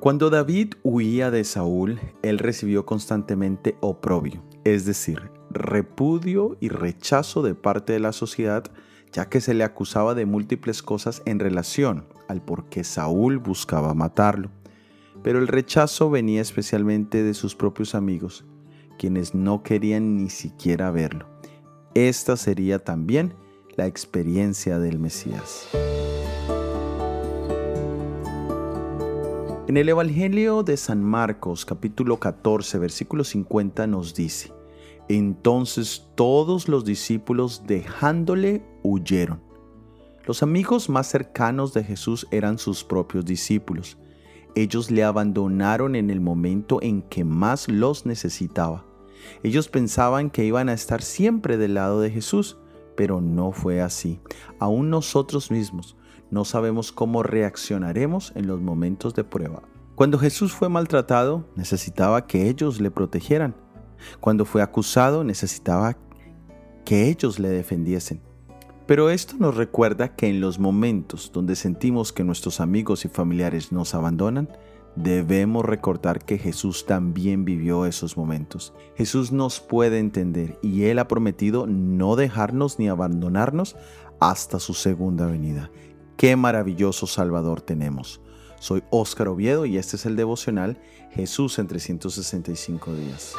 Cuando David huía de Saúl, él recibió constantemente oprobio, es decir, repudio y rechazo de parte de la sociedad, ya que se le acusaba de múltiples cosas en relación al por qué Saúl buscaba matarlo. Pero el rechazo venía especialmente de sus propios amigos, quienes no querían ni siquiera verlo. Esta sería también la experiencia del Mesías. En el Evangelio de San Marcos capítulo 14 versículo 50 nos dice, Entonces todos los discípulos dejándole huyeron. Los amigos más cercanos de Jesús eran sus propios discípulos. Ellos le abandonaron en el momento en que más los necesitaba. Ellos pensaban que iban a estar siempre del lado de Jesús, pero no fue así. Aún nosotros mismos no sabemos cómo reaccionaremos en los momentos de prueba. Cuando Jesús fue maltratado, necesitaba que ellos le protegieran. Cuando fue acusado, necesitaba que ellos le defendiesen. Pero esto nos recuerda que en los momentos donde sentimos que nuestros amigos y familiares nos abandonan, debemos recordar que Jesús también vivió esos momentos. Jesús nos puede entender y Él ha prometido no dejarnos ni abandonarnos hasta su segunda venida. Qué maravilloso Salvador tenemos. Soy Óscar Oviedo y este es el devocional Jesús en 365 días.